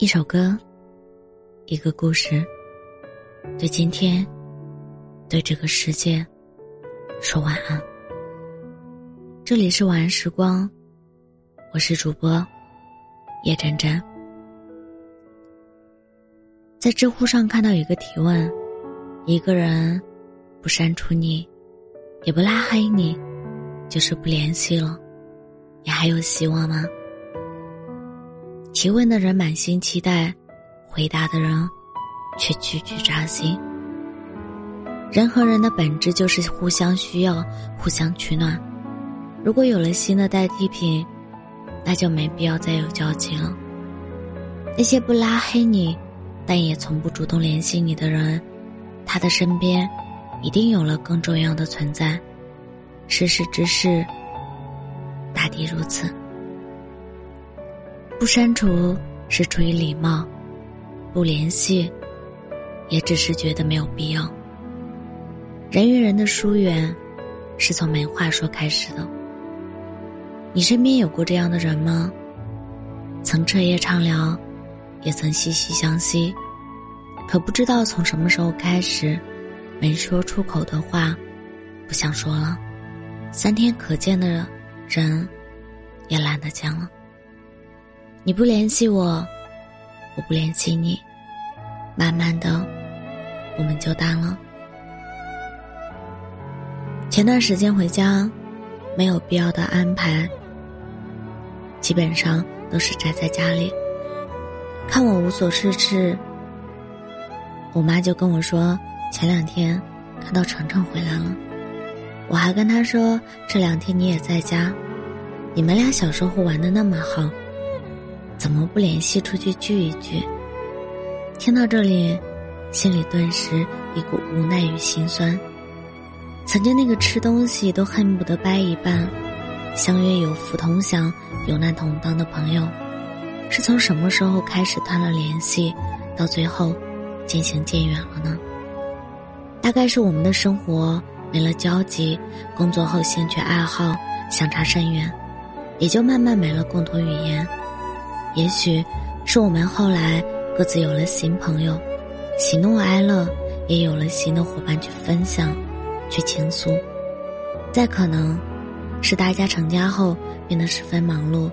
一首歌，一个故事，对今天，对这个世界，说晚安。这里是晚安时光，我是主播叶真真。在知乎上看到一个提问：一个人不删除你，也不拉黑你，就是不联系了，你还有希望吗？提问的人满心期待，回答的人却句句扎心。人和人的本质就是互相需要，互相取暖。如果有了新的代替品，那就没必要再有交集了。那些不拉黑你，但也从不主动联系你的人，他的身边一定有了更重要的存在。世事之事，大抵如此。不删除是出于礼貌，不联系，也只是觉得没有必要。人与人的疏远，是从没话说开始的。你身边有过这样的人吗？曾彻夜畅聊，也曾惺惺相惜，可不知道从什么时候开始，没说出口的话，不想说了。三天可见的人，也懒得见了。你不联系我，我不联系你，慢慢的，我们就淡了。前段时间回家，没有必要的安排，基本上都是宅在家里。看我无所事事，我妈就跟我说，前两天看到程程回来了，我还跟她说这两天你也在家，你们俩小时候玩的那么好。怎么不联系出去聚一聚？听到这里，心里顿时一股无奈与心酸。曾经那个吃东西都恨不得掰一半，相约有福同享、有难同当的朋友，是从什么时候开始断了联系，到最后渐行渐远了呢？大概是我们的生活没了交集，工作后兴趣爱好相差甚远，也就慢慢没了共同语言。也许，是我们后来各自有了新朋友，喜怒哀乐也有了新的伙伴去分享，去倾诉。再可能，是大家成家后变得十分忙碌，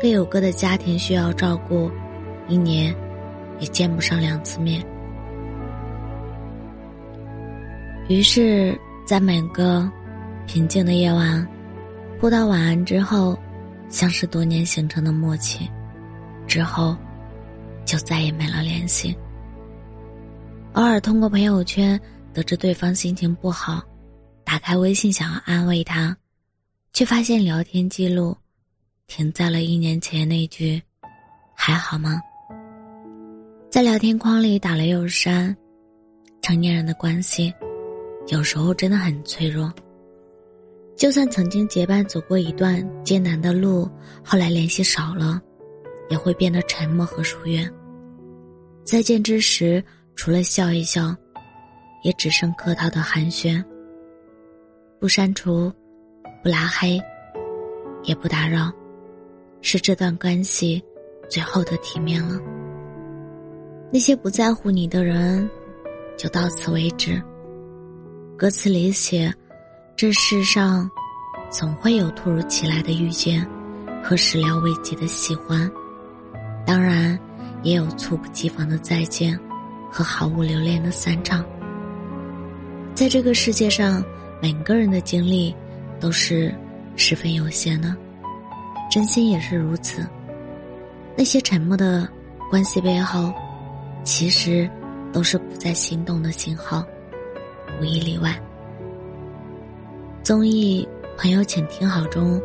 各有各的家庭需要照顾，一年也见不上两次面。于是，在每个平静的夜晚，互道晚安之后，像是多年形成的默契。之后，就再也没了联系。偶尔通过朋友圈得知对方心情不好，打开微信想要安慰他，却发现聊天记录停在了一年前那句“还好吗”。在聊天框里打了又删，成年人的关系有时候真的很脆弱。就算曾经结伴走过一段艰难的路，后来联系少了。也会变得沉默和疏远。再见之时，除了笑一笑，也只剩客套的寒暄。不删除，不拉黑，也不打扰，是这段关系最后的体面了。那些不在乎你的人，就到此为止。歌词里写：“这世上，总会有突如其来的遇见，和始料未及的喜欢。”当然，也有猝不及防的再见，和毫无留恋的散场。在这个世界上，每个人的精力都是十分有限的，真心也是如此。那些沉默的关系背后，其实都是不再心动的信号，无一例外。综艺《朋友，请听好》中，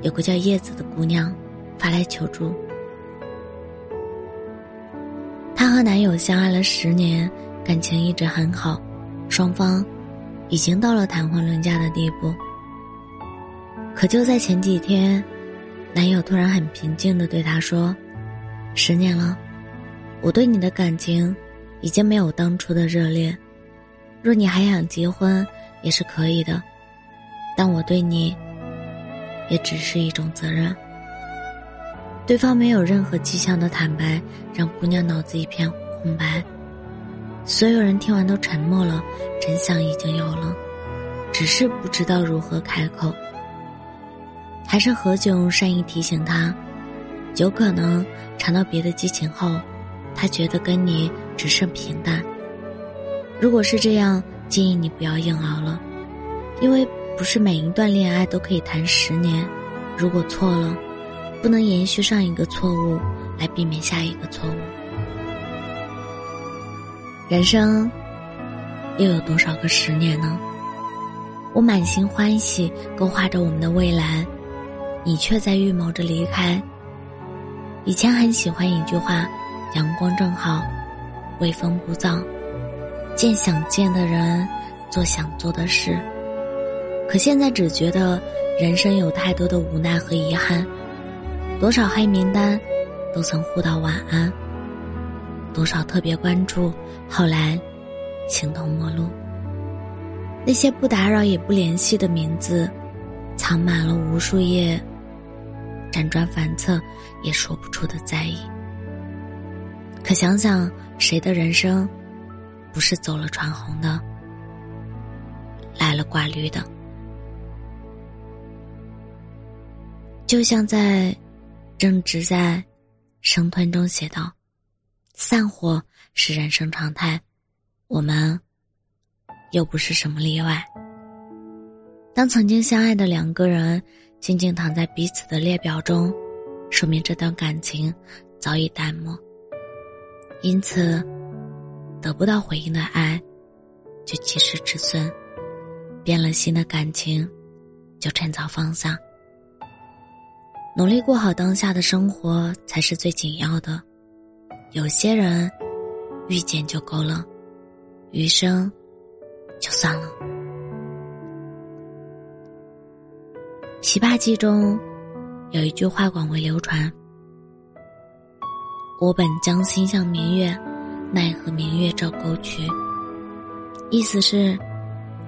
有个叫叶子的姑娘发来求助。和男友相爱了十年，感情一直很好，双方已经到了谈婚论嫁的地步。可就在前几天，男友突然很平静的对她说：“十年了，我对你的感情已经没有当初的热烈，若你还想结婚也是可以的，但我对你也只是一种责任。”对方没有任何迹象的坦白，让姑娘脑子一片空白。所有人听完都沉默了，真相已经有了，只是不知道如何开口。还是何炅善意提醒他，有可能尝到别的激情后，他觉得跟你只剩平淡。如果是这样，建议你不要硬熬了，因为不是每一段恋爱都可以谈十年。如果错了，不能延续上一个错误来避免下一个错误。人生又有多少个十年呢？我满心欢喜，勾画着我们的未来，你却在预谋着离开。以前很喜欢一句话：“阳光正好，微风不燥，见想见的人，做想做的事。”可现在只觉得人生有太多的无奈和遗憾，多少黑名单，都曾互道晚安。多少特别关注，后来形同陌路。那些不打扰也不联系的名字，藏满了无数页辗转反侧也说不出的在意。可想想，谁的人生不是走了穿红的，来了挂绿的？就像在正直在生吞中写道。散伙是人生常态，我们又不是什么例外。当曾经相爱的两个人静静躺在彼此的列表中，说明这段感情早已淡漠。因此，得不到回应的爱就及时止损，变了心的感情就趁早放下。努力过好当下的生活才是最紧要的。有些人遇见就够了，余生就算了。《琵琶记》中有一句话广为流传：“我本将心向明月，奈何明月照沟渠。”意思是，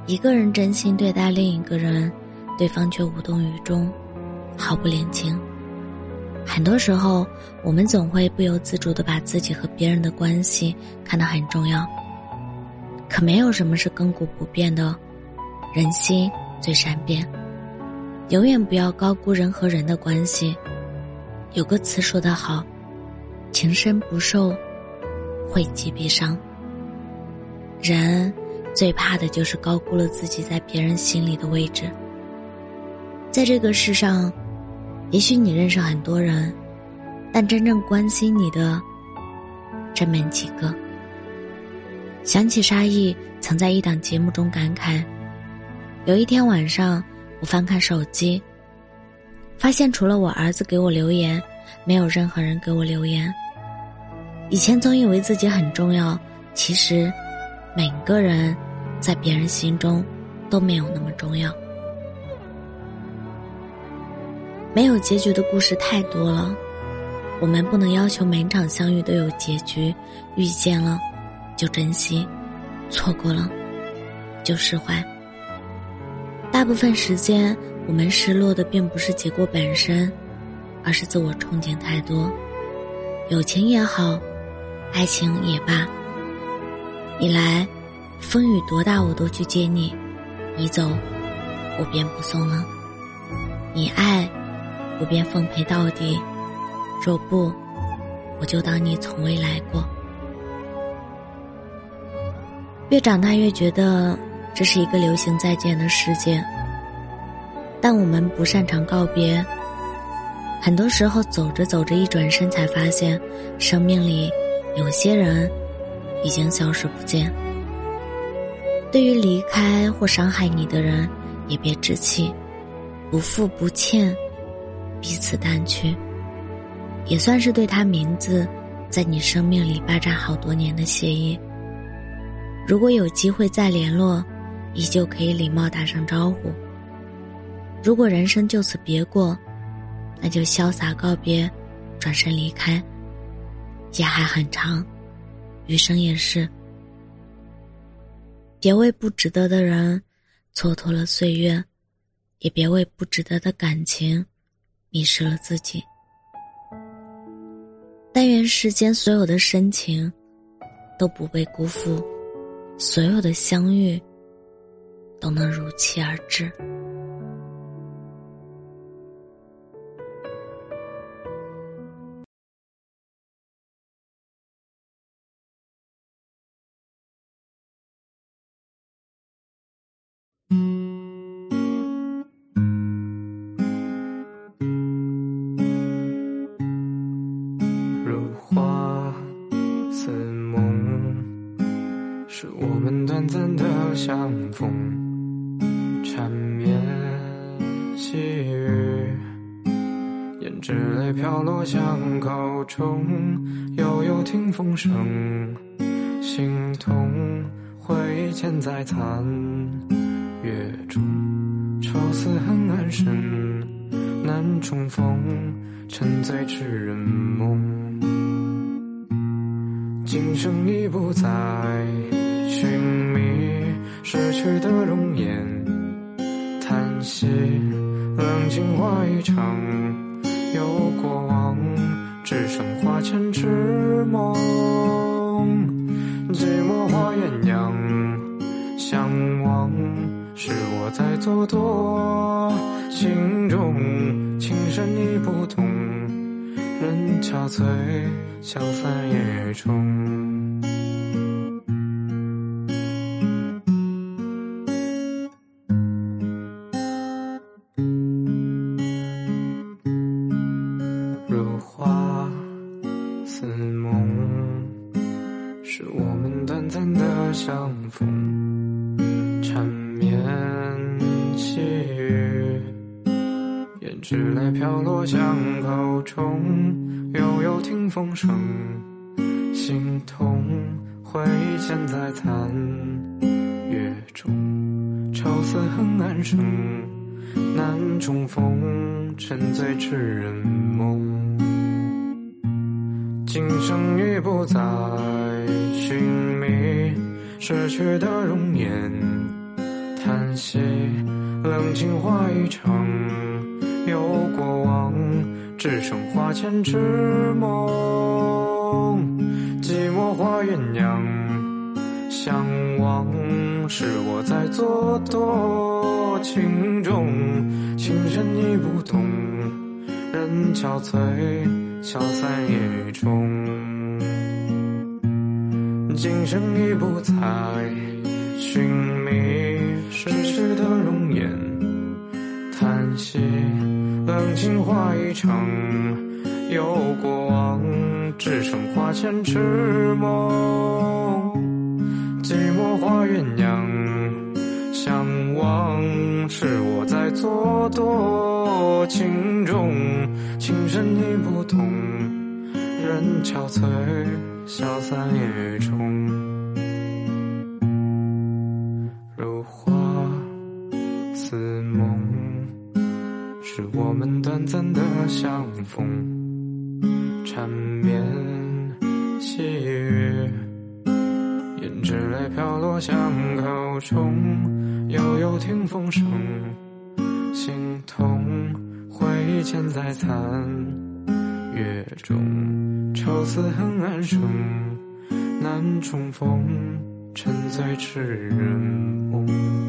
一个人真心对待另一个人，对方却无动于衷，毫不领情。很多时候，我们总会不由自主的把自己和别人的关系看得很重要。可没有什么是亘古不变的，人心最善变。永远不要高估人和人的关系。有个词说得好：“情深不寿，惠及必伤。”人最怕的就是高估了自己在别人心里的位置。在这个世上。也许你认识很多人，但真正关心你的，真没几个。想起沙溢曾在一档节目中感慨：有一天晚上，我翻看手机，发现除了我儿子给我留言，没有任何人给我留言。以前总以为自己很重要，其实，每个人，在别人心中，都没有那么重要。没有结局的故事太多了，我们不能要求每场相遇都有结局。遇见了，就珍惜；错过了，就释怀。大部分时间，我们失落的并不是结果本身，而是自我憧憬太多。友情也好，爱情也罢，你来，风雨多大我都去接你；你走，我便不送了。你爱。不便奉陪到底，若不，我就当你从未来过。越长大越觉得这是一个流行再见的世界，但我们不擅长告别。很多时候走着走着，一转身才发现，生命里有些人已经消失不见。对于离开或伤害你的人，也别置气，不负不欠。彼此淡去，也算是对他名字在你生命里霸占好多年的谢意。如果有机会再联络，依旧可以礼貌打声招呼。如果人生就此别过，那就潇洒告别，转身离开。夜还很长，余生也是。别为不值得的人蹉跎了岁月，也别为不值得的感情。迷失了自己。但愿世间所有的深情都不被辜负所有的相遇都能如期而至。胭脂泪飘落巷口中，悠悠听风声，心痛回忆嵌在残月中，愁思恨暗深，难重逢，沉醉痴人梦，今生已不再。寻觅逝去的容颜，叹息冷静化一场，有过往，只剩花前痴梦。寂寞花鸳鸯，相望是我在蹉跎，心中情深意不懂，人憔悴，消散夜中。是我们短暂的相逢，缠绵细雨，胭脂泪飘落巷口中，悠悠听风声，心痛回忆嵌在残月中，愁思恨暗生，难重逢，沉醉痴人梦，今生已不再。寻觅逝去的容颜，叹息冷清化一场，有过往，只剩花前痴梦。寂寞花鸳鸯，相望是我在做多，情种情深已不懂，人憔悴，消散烟雨中。今生已不再寻觅逝去的容颜，叹息冷清化一场，有过往，只剩花前痴梦。寂寞花鸳鸯，相望是我在做多，情种情深你不懂，人憔悴。消散烟雨中，如花似梦，是我们短暂的相逢。缠绵细雨，胭脂泪飘落巷口中，悠悠听风声，心痛回忆嵌在残月中。愁思恨暗生，难重逢，沉醉痴人梦。